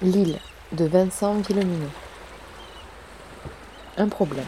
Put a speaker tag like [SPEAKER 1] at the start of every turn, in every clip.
[SPEAKER 1] L'île de Vincent Villeminot. Un problème.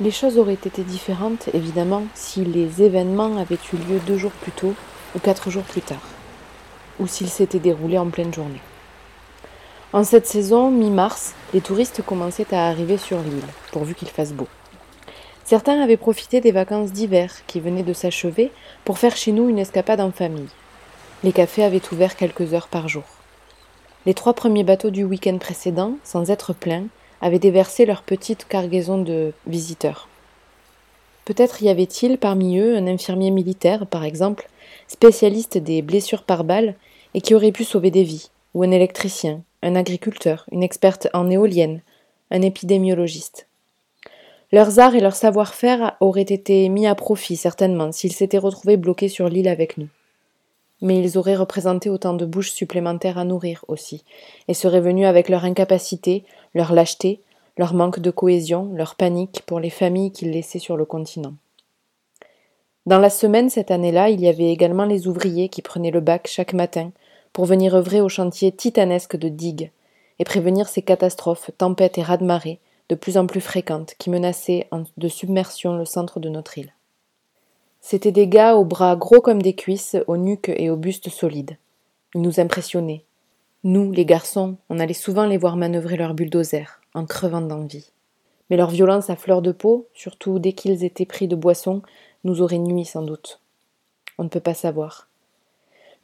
[SPEAKER 1] Les choses auraient été différentes, évidemment, si les événements avaient eu lieu deux jours plus tôt ou quatre jours plus tard, ou s'ils s'étaient déroulés en pleine journée. En cette saison, mi-mars, les touristes commençaient à arriver sur l'île, pourvu qu'il fasse beau. Certains avaient profité des vacances d'hiver qui venaient de s'achever pour faire chez nous une escapade en famille. Les cafés avaient ouvert quelques heures par jour. Les trois premiers bateaux du week-end précédent, sans être pleins, avaient déversé leur petite cargaison de visiteurs. Peut-être y avait-il parmi eux un infirmier militaire, par exemple, spécialiste des blessures par balles et qui aurait pu sauver des vies, ou un électricien, un agriculteur, une experte en éolienne, un épidémiologiste. Leurs arts et leur savoir-faire auraient été mis à profit certainement s'ils s'étaient retrouvés bloqués sur l'île avec nous mais ils auraient représenté autant de bouches supplémentaires à nourrir aussi, et seraient venus avec leur incapacité, leur lâcheté, leur manque de cohésion, leur panique pour les familles qu'ils laissaient sur le continent. Dans la semaine cette année-là, il y avait également les ouvriers qui prenaient le bac chaque matin pour venir œuvrer au chantier titanesque de digues et prévenir ces catastrophes, tempêtes et raz-de-marée de plus en plus fréquentes qui menaçaient de submersion le centre de notre île. C'étaient des gars aux bras gros comme des cuisses, aux nuques et aux bustes solides. Ils nous impressionnaient. Nous, les garçons, on allait souvent les voir manœuvrer leur bulldozer, en crevant d'envie. Mais leur violence à fleur de peau, surtout dès qu'ils étaient pris de boisson, nous aurait nui sans doute. On ne peut pas savoir.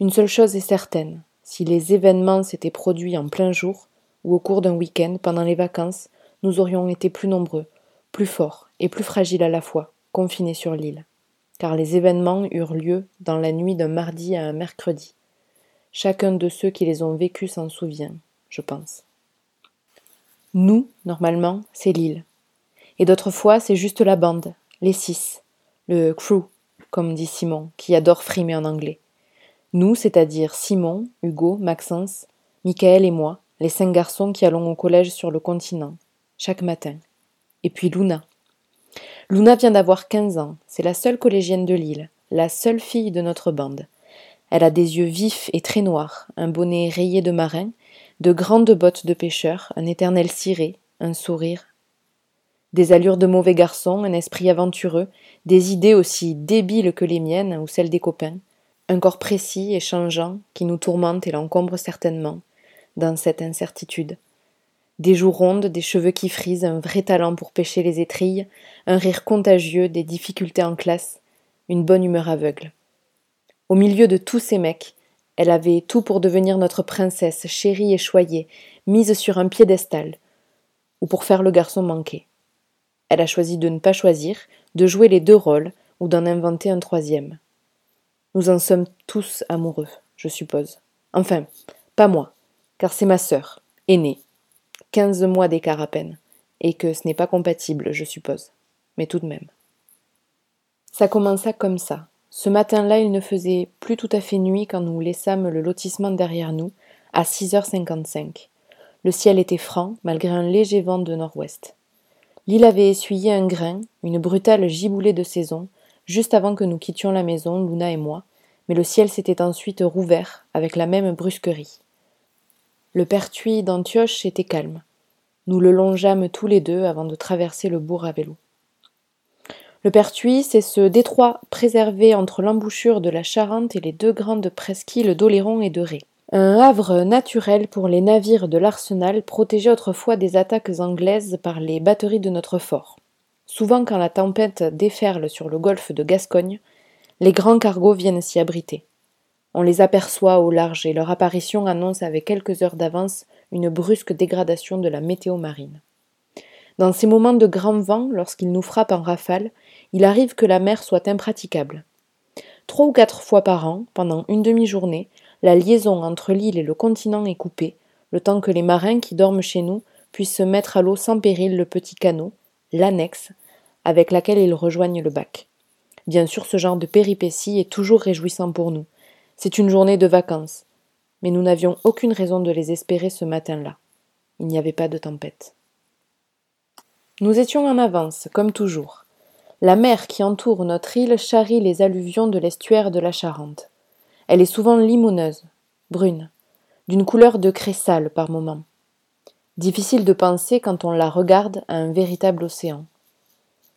[SPEAKER 1] Une seule chose est certaine, si les événements s'étaient produits en plein jour, ou au cours d'un week-end pendant les vacances, nous aurions été plus nombreux, plus forts et plus fragiles à la fois, confinés sur l'île car les événements eurent lieu dans la nuit d'un mardi à un mercredi. Chacun de ceux qui les ont vécus s'en souvient, je pense. Nous, normalement, c'est l'île. Et d'autres fois, c'est juste la bande, les six, le crew, comme dit Simon, qui adore frimer en anglais. Nous, c'est-à-dire Simon, Hugo, Maxence, Michael et moi, les cinq garçons qui allons au collège sur le continent, chaque matin. Et puis Luna, Luna vient d'avoir quinze ans, c'est la seule collégienne de l'île, la seule fille de notre bande. Elle a des yeux vifs et très noirs, un bonnet rayé de marin, de grandes bottes de pêcheur, un éternel ciré, un sourire. Des allures de mauvais garçon, un esprit aventureux, des idées aussi débiles que les miennes ou celles des copains, un corps précis et changeant qui nous tourmente et l'encombre certainement, dans cette incertitude. Des joues rondes, des cheveux qui frisent, un vrai talent pour pêcher les étrilles, un rire contagieux, des difficultés en classe, une bonne humeur aveugle. Au milieu de tous ces mecs, elle avait tout pour devenir notre princesse, chérie et choyée, mise sur un piédestal, ou pour faire le garçon manqué. Elle a choisi de ne pas choisir, de jouer les deux rôles, ou d'en inventer un troisième. Nous en sommes tous amoureux, je suppose. Enfin, pas moi, car c'est ma sœur, aînée, quinze mois d'écart à peine, et que ce n'est pas compatible, je suppose. Mais tout de même. Ça commença comme ça. Ce matin-là, il ne faisait plus tout à fait nuit quand nous laissâmes le lotissement derrière nous, à six heures cinquante-cinq. Le ciel était franc, malgré un léger vent de nord-ouest. L'île avait essuyé un grain, une brutale giboulée de saison, juste avant que nous quittions la maison, Luna et moi, mais le ciel s'était ensuite rouvert avec la même brusquerie. Le pertuis d'Antioche était calme. Nous le longeâmes tous les deux avant de traverser le bourg à vélo. Le Pertuis, c'est ce détroit préservé entre l'embouchure de la Charente et les deux grandes presqu'îles d'Oléron et de Ré. Un havre naturel pour les navires de l'arsenal protégé autrefois des attaques anglaises par les batteries de notre fort. Souvent, quand la tempête déferle sur le golfe de Gascogne, les grands cargos viennent s'y abriter. On les aperçoit au large et leur apparition annonce avec quelques heures d'avance une brusque dégradation de la météo marine. Dans ces moments de grand vent, lorsqu'ils nous frappent en rafale, il arrive que la mer soit impraticable. Trois ou quatre fois par an, pendant une demi-journée, la liaison entre l'île et le continent est coupée, le temps que les marins qui dorment chez nous puissent se mettre à l'eau sans péril le petit canot, l'annexe, avec laquelle ils rejoignent le bac. Bien sûr, ce genre de péripétie est toujours réjouissant pour nous. C'est une journée de vacances. Mais nous n'avions aucune raison de les espérer ce matin-là. Il n'y avait pas de tempête. Nous étions en avance, comme toujours. La mer qui entoure notre île charrie les alluvions de l'estuaire de la Charente. Elle est souvent limoneuse, brune. d'une couleur de craie sale par moments. Difficile de penser quand on la regarde à un véritable océan.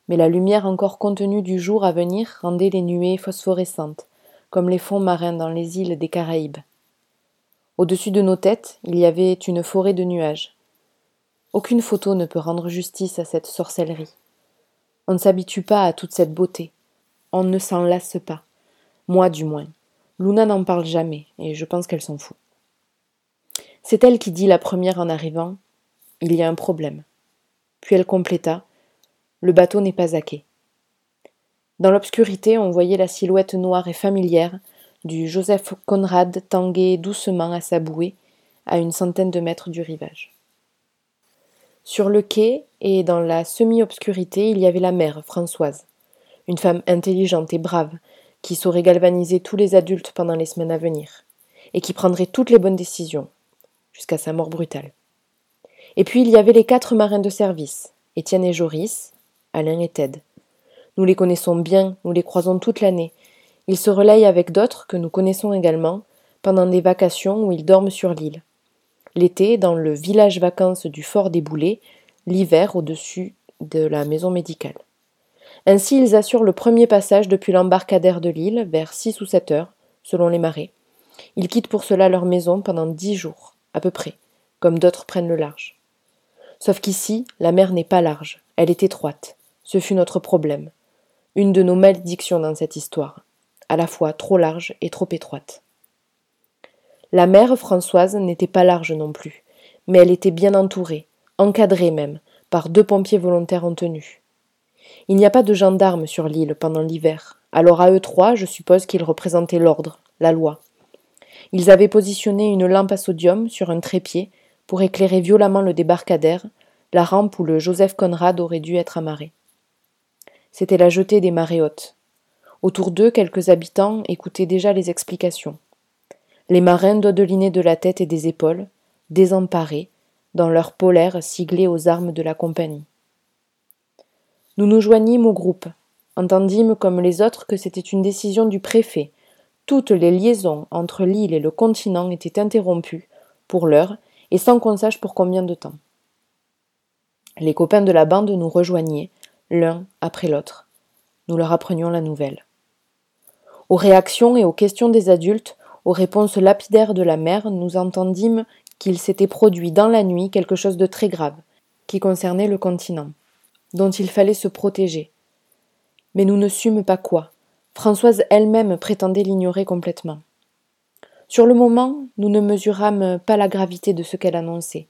[SPEAKER 1] Mais la lumière encore contenue du jour à venir rendait les nuées phosphorescentes, comme les fonds marins dans les îles des Caraïbes. Au-dessus de nos têtes, il y avait une forêt de nuages. Aucune photo ne peut rendre justice à cette sorcellerie. On ne s'habitue pas à toute cette beauté. On ne s'en lasse pas. Moi du moins. Luna n'en parle jamais, et je pense qu'elle s'en fout. C'est elle qui dit la première en arrivant Il y a un problème. Puis elle compléta Le bateau n'est pas à quai. Dans l'obscurité, on voyait la silhouette noire et familière du Joseph Conrad tanguer doucement à sa bouée à une centaine de mètres du rivage. Sur le quai et dans la semi-obscurité, il y avait la mère, Françoise, une femme intelligente et brave, qui saurait galvaniser tous les adultes pendant les semaines à venir, et qui prendrait toutes les bonnes décisions, jusqu'à sa mort brutale. Et puis il y avait les quatre marins de service, Étienne et Joris, Alain et Ted. Nous les connaissons bien, nous les croisons toute l'année. Ils se relayent avec d'autres que nous connaissons également pendant des vacations où ils dorment sur l'île. L'été, dans le village vacances du fort des Boulets, l'hiver au-dessus de la maison médicale. Ainsi, ils assurent le premier passage depuis l'embarcadère de l'île, vers six ou sept heures, selon les marées. Ils quittent pour cela leur maison pendant dix jours, à peu près, comme d'autres prennent le large. Sauf qu'ici, la mer n'est pas large, elle est étroite. Ce fut notre problème. Une de nos malédictions dans cette histoire, à la fois trop large et trop étroite. La mer Françoise n'était pas large non plus, mais elle était bien entourée, encadrée même, par deux pompiers volontaires en tenue. Il n'y a pas de gendarmes sur l'île pendant l'hiver, alors à eux trois, je suppose qu'ils représentaient l'ordre, la loi. Ils avaient positionné une lampe à sodium sur un trépied pour éclairer violemment le débarcadère, la rampe où le Joseph Conrad aurait dû être amarré. C'était la jetée des marées hautes. Autour d'eux, quelques habitants écoutaient déjà les explications. Les marins dodelinés de la tête et des épaules, désemparés, dans leur polaire siglé aux armes de la compagnie. Nous nous joignîmes au groupe, entendîmes comme les autres que c'était une décision du préfet toutes les liaisons entre l'île et le continent étaient interrompues, pour l'heure, et sans qu'on sache pour combien de temps. Les copains de la bande nous rejoignaient, l'un après l'autre. Nous leur apprenions la nouvelle. Aux réactions et aux questions des adultes, aux réponses lapidaires de la mère, nous entendîmes qu'il s'était produit dans la nuit quelque chose de très grave, qui concernait le continent, dont il fallait se protéger. Mais nous ne sûmes pas quoi, Françoise elle-même prétendait l'ignorer complètement. Sur le moment, nous ne mesurâmes pas la gravité de ce qu'elle annonçait.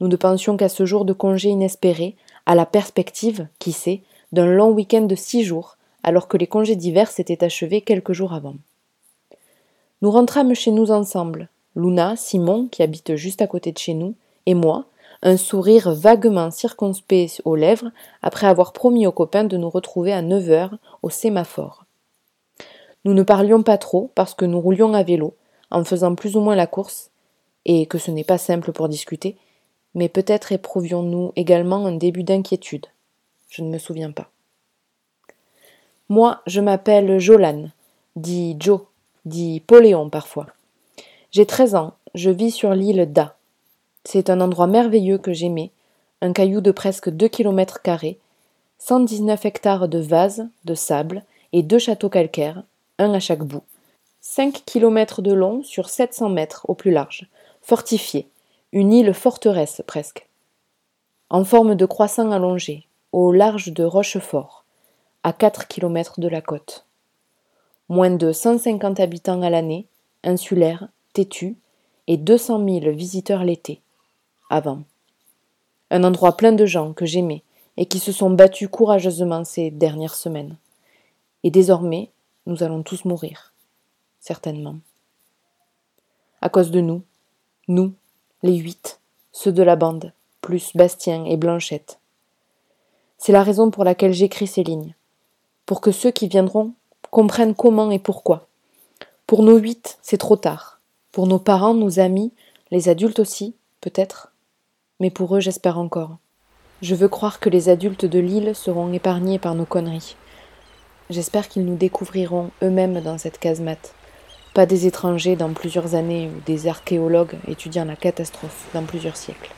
[SPEAKER 1] Nous ne pensions qu'à ce jour de congé inespéré, à la perspective, qui sait, d'un long week-end de six jours, alors que les congés d'hiver s'étaient achevés quelques jours avant. Nous rentrâmes chez nous ensemble, Luna, Simon, qui habite juste à côté de chez nous, et moi, un sourire vaguement circonspect aux lèvres, après avoir promis aux copains de nous retrouver à neuf heures au sémaphore. Nous ne parlions pas trop parce que nous roulions à vélo, en faisant plus ou moins la course, et que ce n'est pas simple pour discuter, mais peut-être éprouvions-nous également un début d'inquiétude. Je ne me souviens pas. Moi, je m'appelle Jolan, dit Joe, dit Poléon parfois. J'ai treize ans, je vis sur l'île d'A. C'est un endroit merveilleux que j'aimais, un caillou de presque deux kilomètres carrés, cent dix-neuf hectares de vases, de sable et deux châteaux calcaires, un à chaque bout. Cinq kilomètres de long sur sept cents mètres au plus large, fortifié, une île forteresse presque. En forme de croissant allongé, au large de Rochefort, à quatre kilomètres de la côte. Moins de cent cinquante habitants à l'année, insulaire, têtu, et deux cent mille visiteurs l'été, avant. Un endroit plein de gens que j'aimais et qui se sont battus courageusement ces dernières semaines. Et désormais, nous allons tous mourir, certainement. À cause de nous, nous, les huit, ceux de la bande, plus Bastien et Blanchette. C'est la raison pour laquelle j'écris ces lignes, pour que ceux qui viendront comprennent comment et pourquoi. Pour nos huit, c'est trop tard. Pour nos parents, nos amis, les adultes aussi, peut-être. Mais pour eux, j'espère encore. Je veux croire que les adultes de l'île seront épargnés par nos conneries. J'espère qu'ils nous découvriront eux-mêmes dans cette casemate, pas des étrangers dans plusieurs années ou des archéologues étudiant la catastrophe dans plusieurs siècles.